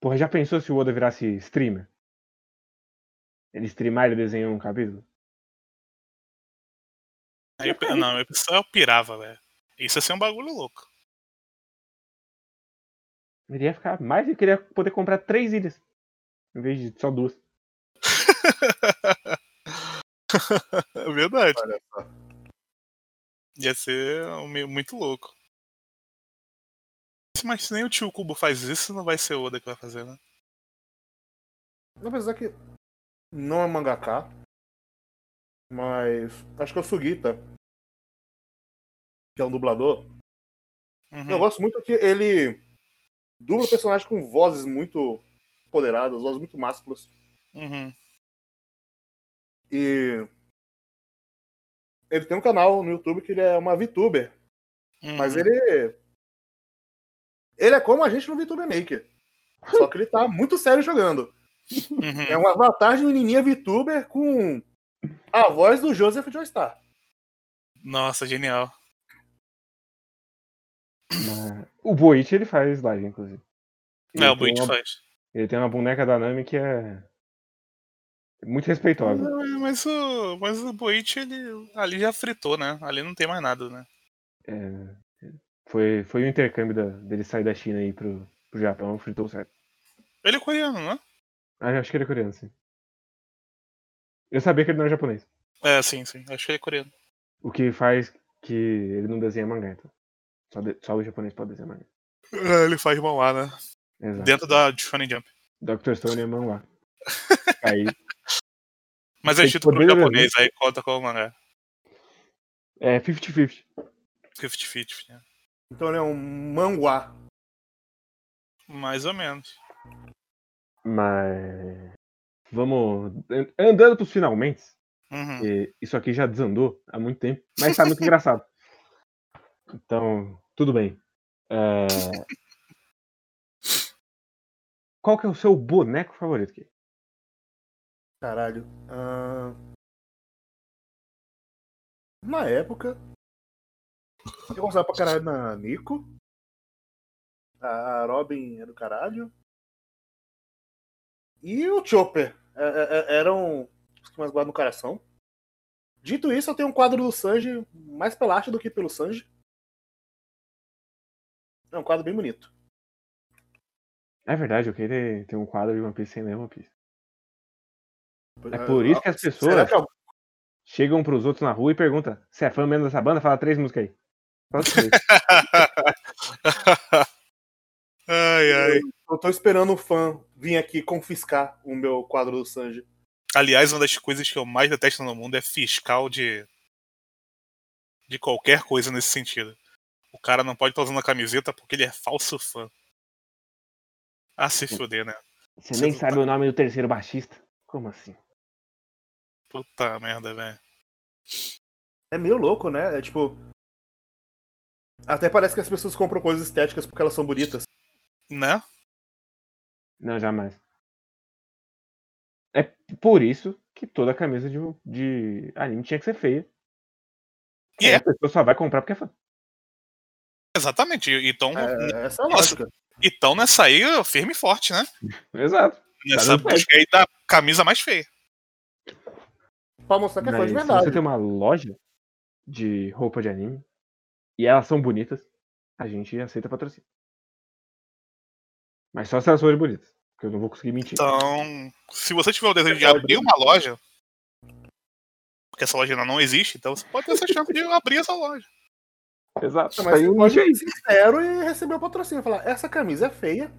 S1: Porra, já pensou se o Oda virasse streamer? Ele streamar e desenhar um capítulo?
S3: Aí, eu- não, eu só pirava, velho. Isso ia ser um bagulho louco.
S1: Ele ia ficar mais e queria poder comprar três ilhas. Em vez de só duas.
S3: É verdade.
S2: Olha só.
S3: Ia ser um muito louco. Mas se nem o tio Cubo faz isso, não vai ser o Oda que vai fazer, né?
S2: Apesar que não é mangaka, mas acho que é o Sugita, que é um dublador.
S3: Uhum.
S2: Eu gosto muito que ele dubla personagens com vozes muito empoderadas, vozes muito másculas.
S3: Uhum.
S2: E ele tem um canal no YouTube que ele é uma VTuber,
S3: Uhum.
S2: mas ele ele é como a gente no VTuber Maker. Só que ele tá muito sério jogando.
S3: Uhum.
S2: É um avatar de menininha VTuber com a voz do Joseph Joestar.
S3: Nossa, genial.
S1: Mas O Boichi ele faz live, inclusive.
S3: Não, o
S1: Ele tem
S3: Buit
S1: uma-
S3: faz.
S1: Ele tem uma boneca da Nami que é muito respeitosa.
S3: Ah, Mas o, mas o Boit, ele ali já fritou, né? Ali não tem mais nada, né?
S1: É, foi, foi o intercâmbio da- dele sair da China e ir pro, pro Japão, fritou certo.
S3: Ele é coreano, né?
S1: Ah, eu acho que ele é coreano, sim. Eu sabia que ele não era japonês.
S3: É, sim, sim. Acho que ele é coreano.
S1: O que faz que ele não desenha mangá, então. Só, de- só o japonês pode desenhar mangá.
S3: É, ele faz lá, né?
S1: Exato.
S3: Dentro da Shonen Jump.
S1: Dr. Stone é mangá. Aí,
S3: Mas é título
S1: né?
S3: japonês, aí conta como mangá.
S1: é 50-50.
S3: 50-50, né?
S2: Então ele é um manguá.
S3: Mais ou menos.
S1: Mas. Vamos. an- Andando pros finalmente.
S3: Uhum.
S1: Isso aqui já desandou há muito tempo, mas tá muito engraçado. Então, tudo bem. É, Qual que é o seu boneco favorito, Key?
S2: Caralho. Ah, Na época, eu gostava pra caralho na Nico. A Robin é do caralho. E o Chopper. É, é, é, eram os que mais guardam no coração. Dito isso, eu tenho um quadro do Sanji mais pela arte do que pelo Sanji. É um quadro bem bonito.
S1: É verdade, eu queria ter um quadro de One Piece sem ler One Piece. É por isso que as pessoas
S2: algum-
S1: chegam pros outros na rua e perguntam: Você é fã mesmo dessa banda? Fala três músicas aí.
S3: Ai, ai.
S2: eu tô esperando o fã vir aqui confiscar o meu quadro do Sanji.
S3: Aliás, uma das coisas que eu mais detesto no mundo é fiscal de. de qualquer coisa nesse sentido. O cara não pode estar usando a camiseta porque ele é falso fã. Ah, se fuder, né?
S1: Você
S3: Você
S1: nem
S3: não
S1: sabe
S3: tá-
S1: o nome do terceiro baixista? Como assim?
S3: Puta merda, velho.
S2: É meio louco, né? É tipo. Até parece que as pessoas compram coisas estéticas porque elas são bonitas.
S3: Né?
S1: Não, jamais. É por isso que toda camisa de, de anime tinha que ser feia.
S3: E
S1: Aí
S3: é.
S1: A pessoa só vai comprar porque é fã.
S3: Exatamente. Então,
S2: É, essa é a
S3: Nossa.
S2: lógica.
S3: então nessa aí, firme e forte, né?
S1: Exato.
S3: Nessa busca aí da camisa mais feia.
S2: Pra mostrar que é fã de
S1: se
S2: verdade.
S1: você tem uma loja de roupa de anime e elas são bonitas, a gente aceita patrocínio. Mas só se elas forem bonitas. Porque eu não vou conseguir mentir.
S3: Então, se você tiver o desejo de abrir uma loja, porque essa loja ainda não existe, então você pode ter essa chance de abrir essa loja.
S1: Exato.
S2: Mas você pode ser sincero e receber o patrocínio. Falar, essa camisa é feia,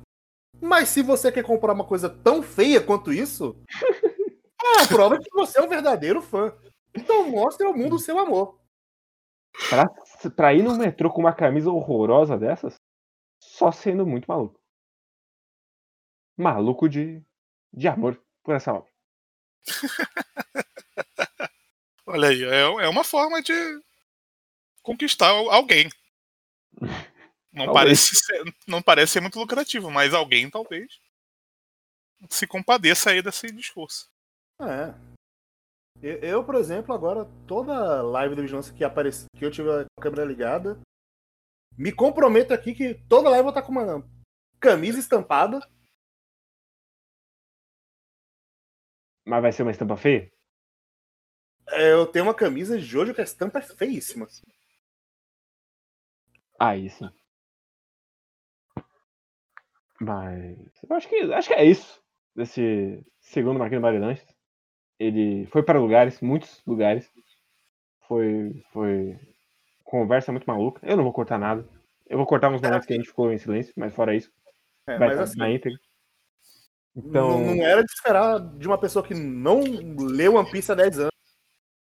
S2: Mas se você quer comprar uma coisa tão feia quanto isso, é a prova de que você é um verdadeiro fã. Então mostre ao mundo o seu amor.
S1: Pra, pra ir no metrô com uma camisa horrorosa dessas, só sendo muito maluco. Maluco de, de amor por essa obra.
S3: Olha aí, é, é uma forma de conquistar alguém. Não parece, ser, não parece ser muito lucrativo, mas alguém talvez se compadeça aí desse discurso.
S2: É. Eu, por exemplo, agora, toda live da vigilância que aparecer, que eu tiver a câmera ligada, me comprometo aqui que toda live eu vou estar com uma camisa estampada.
S1: Mas vai ser uma estampa feia?
S2: É, eu tenho uma camisa de Jojo que a estampa é feíssima.
S1: Aí sim. Mas eu acho que acho que é isso desse segundo Marquinhos Barilanches. Ele foi para lugares, muitos lugares. Foi foi conversa muito maluca. Eu não vou cortar nada. Eu vou cortar uns momentos que a gente ficou em silêncio, mas fora isso,
S2: É,
S1: vai estar
S2: assim,
S1: na íntegra. Então,
S2: não, não era de esperar de uma pessoa que não leu One Piece há 10 anos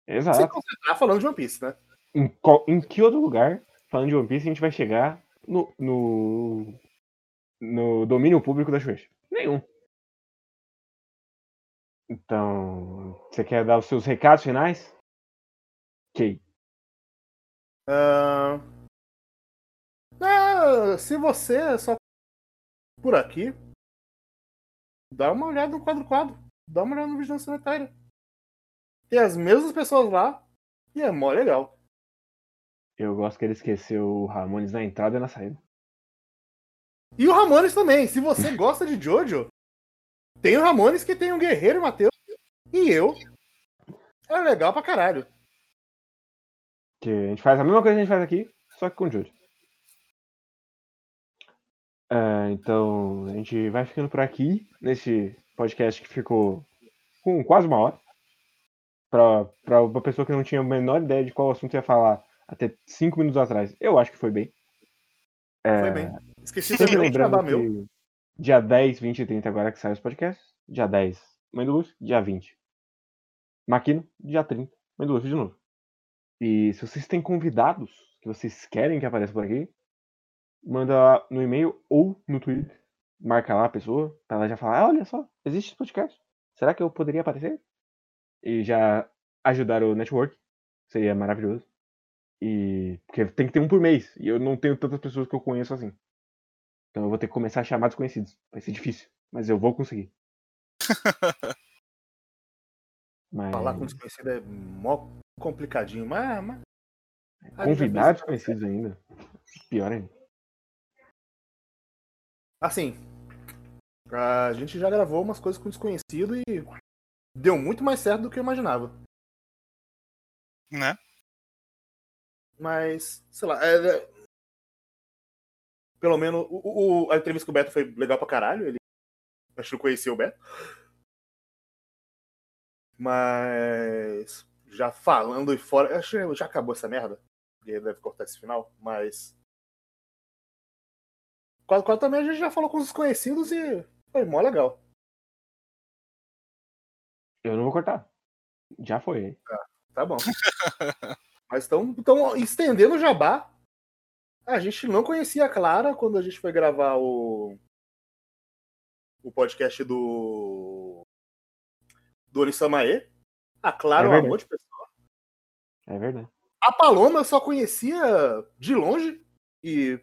S2: se
S1: exato.
S2: concentrar falando de One Piece, né?
S1: Em, qual- em que outro lugar, falando de One Piece, a gente vai chegar no, no, no domínio público da Shueisha? Nenhum. Então, você quer dar os seus recados finais? Ok.
S2: Ah, ah, se você é só por aqui, dá uma olhada no quadro quadro. Dá uma olhada no Vigilância Sanitária. Tem as mesmas pessoas lá e é mó legal.
S1: Eu gosto que ele esqueceu o Ramones na entrada e na saída.
S2: E o Ramones também. Se você gosta de Jojo, tem o Ramones que tem o Guerreiro Matheus e eu. É legal pra caralho.
S1: Que a gente faz a mesma coisa que a gente faz aqui, só que com Jojo. É, então, a gente vai ficando por aqui, nesse podcast que ficou com quase uma hora. Pra, pra uma pessoa que não tinha a menor ideia de qual assunto ia falar até cinco minutos atrás. Eu acho que foi bem. É,
S2: Foi bem. Esqueci de gravar meu.
S1: Dia 10, 20 e 30 agora que sai os podcasts. Dia 10, Mãe do Lúcio. Dia 20, Maquino. Dia 30, Mãe do Lúcio de novo. E se vocês têm convidados que vocês querem que apareça por aqui, manda no e-mail ou no Twitter. Marca lá a pessoa, pra ela já falar, "Ah, olha só, existe esse podcast. Será que eu poderia aparecer? E já ajudar o network. Seria maravilhoso. E. Porque tem que ter um por mês. E eu não tenho tantas pessoas que eu conheço assim. Então eu vou ter que começar a chamar desconhecidos. Vai ser difícil. Mas eu vou conseguir. Mas.
S2: Falar com desconhecido é mó complicadinho, mas. mas...
S1: Convidar desconhecidos ainda. Pior ainda.
S2: Assim, a gente já gravou umas coisas com desconhecido e deu muito mais certo do que eu imaginava.
S3: Né?
S2: Mas, sei lá, é- é- pelo menos o, o- a entrevista com o Beto foi legal pra caralho. Ele acho que não conhecia o Beto. Mas já falando e fora, acho que já acabou essa merda. Ele deve cortar esse final, mas quase, quase também a gente já falou com os desconhecidos e foi mó legal.
S1: Eu não vou cortar. Já foi. hein?
S2: Tá bom. Mas estão estendendo o jabá. A gente não conhecia a Clara quando a gente foi gravar o, o podcast do do Onisamae. A Clara
S1: É
S2: é um
S1: verdade.
S2: amor de pessoa.
S1: É verdade.
S2: A Paloma eu só conhecia de longe e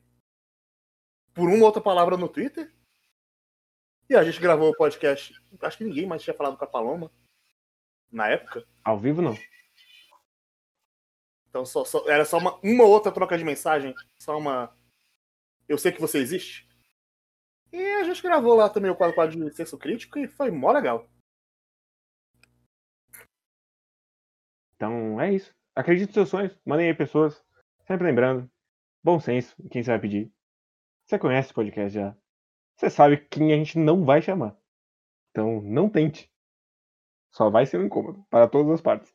S2: por uma ou outra palavra no Twitter. E a gente gravou o podcast. Acho que ninguém mais tinha falado com a Paloma na época.
S1: Ao vivo não.
S2: Então só, só- era só uma, uma outra troca de mensagem. Só uma. Eu sei que você existe. E a gente gravou lá também o quadro, quadro de senso crítico e foi mó legal.
S1: Então é isso. Acredite nos seus sonhos. Mandem aí pessoas. Sempre lembrando. Bom senso em quem você vai pedir. Você conhece o podcast já. Você sabe quem a gente não vai chamar. Então não tente. Só vai ser um incômodo para todas as partes.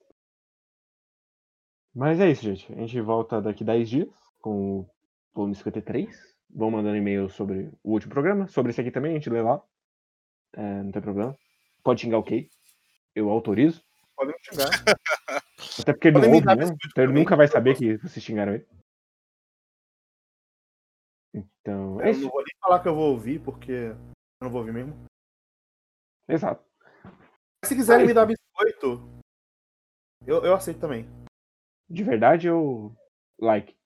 S1: Mas é isso, gente. A gente volta daqui 10 dias com o volume 53 vão mandando e-mail sobre o último programa. Sobre esse aqui também, a gente lê lá. É, não tem problema. Pode xingar ok. Eu autorizo.
S2: Podem xingar.
S1: Até porque ele não ouve
S2: biscoito
S1: Então ele nunca vai saber que vocês xingaram ele. Então, é
S2: Eu
S1: isso.
S2: não vou nem falar que eu vou ouvir, porque eu não vou ouvir mesmo.
S1: Exato.
S2: Se quiserem
S1: Mas-
S2: me dar biscoito, eu, eu aceito também.
S1: De verdade ou like?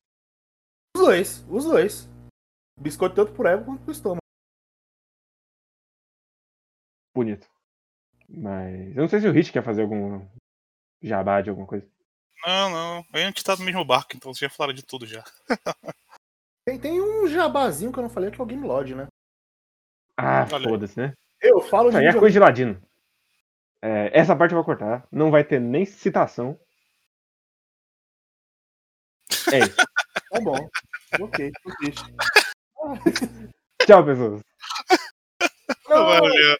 S2: Os dois, os dois. Biscoito tanto pro ego quanto pro estômago.
S1: Bonito. Mas eu não sei se o Rich quer fazer algum jabá de alguma coisa.
S3: Não, não. A gente tá no mesmo barco, então você já falaram de tudo já.
S2: Tem, tem um jabazinho que eu não falei, que é o Game Lodge, né?
S1: Ah, foda-se, né?
S2: Eu falo de
S1: aí é coisa de ladino. É, essa parte eu vou cortar. Não vai ter nem citação. É isso.
S2: Tá bom. ok, tô triste.
S1: Tchau, pessoas.
S2: Não,
S3: Valeu.